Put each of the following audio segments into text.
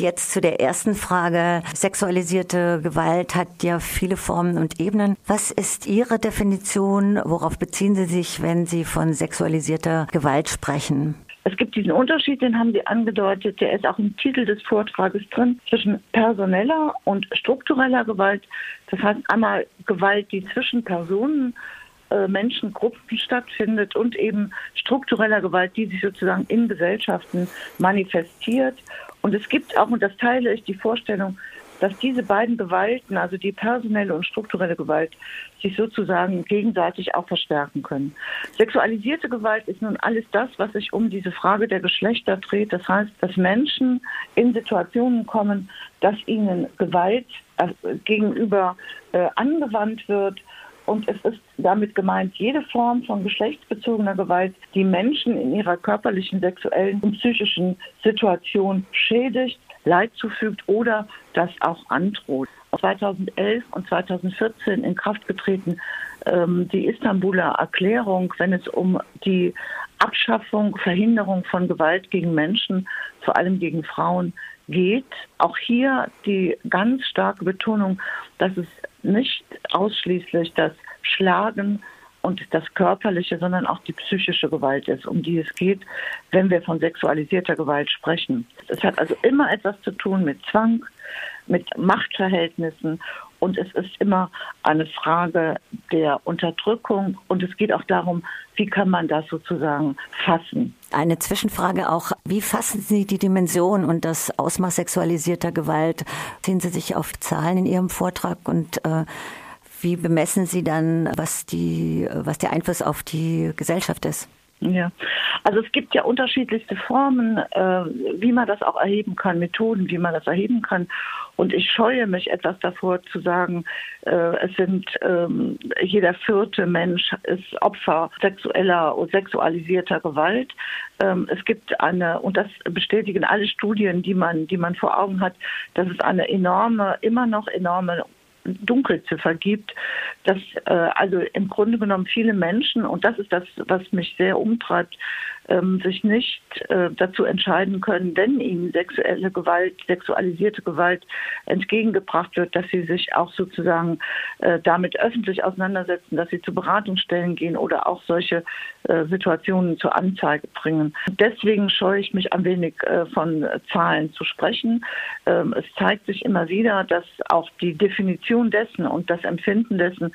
Jetzt zu der ersten Frage. Sexualisierte Gewalt hat ja viele Formen und Ebenen. Was ist Ihre Definition? Worauf beziehen Sie sich, wenn Sie von sexualisierter Gewalt sprechen? Es gibt diesen Unterschied, den haben Sie angedeutet, der ist auch im Titel des Vortrages drin, zwischen personeller und struktureller Gewalt. Das heißt einmal Gewalt, die zwischen Personen äh, Menschengruppen stattfindet und eben struktureller Gewalt, die sich sozusagen in Gesellschaften manifestiert. Und es gibt auch, und das teile ich, die Vorstellung, dass diese beiden Gewalten, also die personelle und strukturelle Gewalt, sich sozusagen gegenseitig auch verstärken können. Sexualisierte Gewalt ist nun alles das, was sich um diese Frage der Geschlechter dreht. Das heißt, dass Menschen in Situationen kommen, dass ihnen Gewalt äh, gegenüber äh, angewandt wird, und es ist damit gemeint, jede Form von geschlechtsbezogener Gewalt, die Menschen in ihrer körperlichen, sexuellen und psychischen Situation schädigt, Leid zufügt oder das auch androht. 2011 und 2014 in Kraft getreten ähm, die Istanbuler Erklärung, wenn es um die Abschaffung, Verhinderung von Gewalt gegen Menschen, vor allem gegen Frauen geht. Auch hier die ganz starke Betonung, dass es nicht ausschließlich das Schlagen und das Körperliche, sondern auch die psychische Gewalt ist, um die es geht, wenn wir von sexualisierter Gewalt sprechen. Es hat also immer etwas zu tun mit Zwang, mit Machtverhältnissen und es ist immer eine Frage der Unterdrückung und es geht auch darum, wie kann man das sozusagen fassen. Eine Zwischenfrage auch, wie fassen Sie die Dimension und das Ausmaß sexualisierter Gewalt? Sehen Sie sich auf Zahlen in Ihrem Vortrag und äh, wie bemessen Sie dann, was, die, was der Einfluss auf die Gesellschaft ist? Ja, also es gibt ja unterschiedlichste Formen, äh, wie man das auch erheben kann, Methoden, wie man das erheben kann. Und ich scheue mich etwas davor zu sagen, äh, es sind ähm, jeder vierte Mensch ist Opfer sexueller und sexualisierter Gewalt. Ähm, es gibt eine, und das bestätigen alle Studien, die man, die man vor Augen hat, dass es eine enorme, immer noch enorme Dunkelziffer gibt, dass äh, also im Grunde genommen viele Menschen, und das ist das, was mich sehr umtreibt, sich nicht äh, dazu entscheiden können, wenn ihnen sexuelle Gewalt, sexualisierte Gewalt entgegengebracht wird, dass sie sich auch sozusagen äh, damit öffentlich auseinandersetzen, dass sie zu Beratungsstellen gehen oder auch solche äh, Situationen zur Anzeige bringen. Deswegen scheue ich mich ein wenig von Zahlen zu sprechen. Ähm, es zeigt sich immer wieder, dass auch die Definition dessen und das Empfinden dessen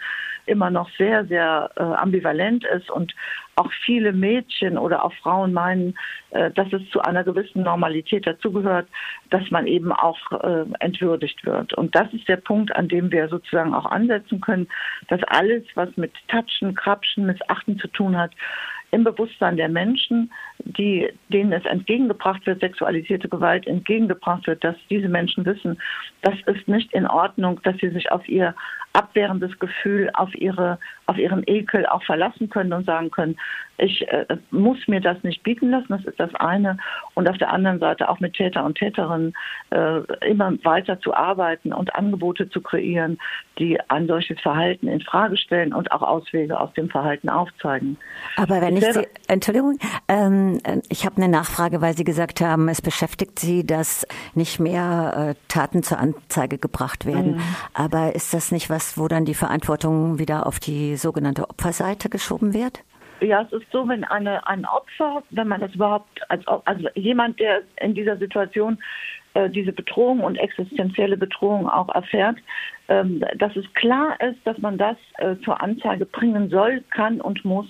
immer noch sehr, sehr äh, ambivalent ist und auch viele Mädchen oder auch Frauen meinen, äh, dass es zu einer gewissen Normalität dazugehört, dass man eben auch äh, entwürdigt wird. Und das ist der Punkt, an dem wir sozusagen auch ansetzen können, dass alles, was mit Tatschen, Krapschen, Missachten zu tun hat, im Bewusstsein der Menschen, die, denen es entgegengebracht wird, sexualisierte Gewalt entgegengebracht wird, dass diese Menschen wissen, das ist nicht in Ordnung, dass sie sich auf ihr abwehrendes Gefühl, auf ihre, auf ihren Ekel auch verlassen können und sagen können, ich äh, muss mir das nicht bieten lassen, das ist das eine. Und auf der anderen Seite auch mit Täter und Täterinnen äh, immer weiter zu arbeiten und Angebote zu kreieren, die ein solches Verhalten in Frage stellen und auch Auswege aus dem Verhalten aufzeigen. Aber wenn ich, ich Sie, Entschuldigung, ähm, ich habe eine Nachfrage, weil Sie gesagt haben, es beschäftigt Sie, dass nicht mehr äh, Taten zur Anzeige gebracht werden. Mhm. Aber ist das nicht was, wo dann die Verantwortung wieder auf die sogenannte Opferseite geschoben wird? Ja, es ist so, wenn eine, ein Opfer, wenn man das überhaupt, als, also jemand, der in dieser Situation äh, diese Bedrohung und existenzielle Bedrohung auch erfährt, ähm, dass es klar ist, dass man das äh, zur Anzeige bringen soll, kann und muss.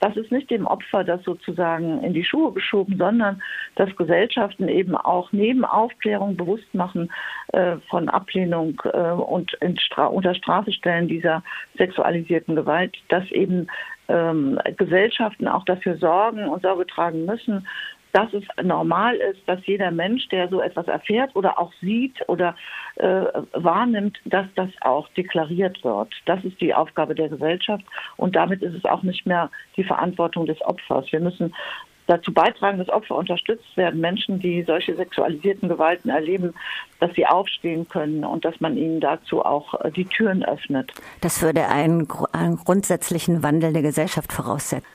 Das ist nicht dem Opfer das sozusagen in die Schuhe geschoben, sondern dass Gesellschaften eben auch neben Aufklärung bewusst machen äh, von Ablehnung äh, und Stra unter Strafe stellen dieser sexualisierten Gewalt, dass eben ähm, Gesellschaften auch dafür sorgen und Sorge tragen müssen, dass es normal ist, dass jeder Mensch, der so etwas erfährt oder auch sieht oder äh, wahrnimmt, dass das auch deklariert wird. Das ist die Aufgabe der Gesellschaft und damit ist es auch nicht mehr die Verantwortung des Opfers. Wir müssen dazu beitragen, dass Opfer unterstützt werden, Menschen, die solche sexualisierten Gewalten erleben, dass sie aufstehen können und dass man ihnen dazu auch äh, die Türen öffnet. Das würde einen, einen grundsätzlichen Wandel der Gesellschaft voraussetzen.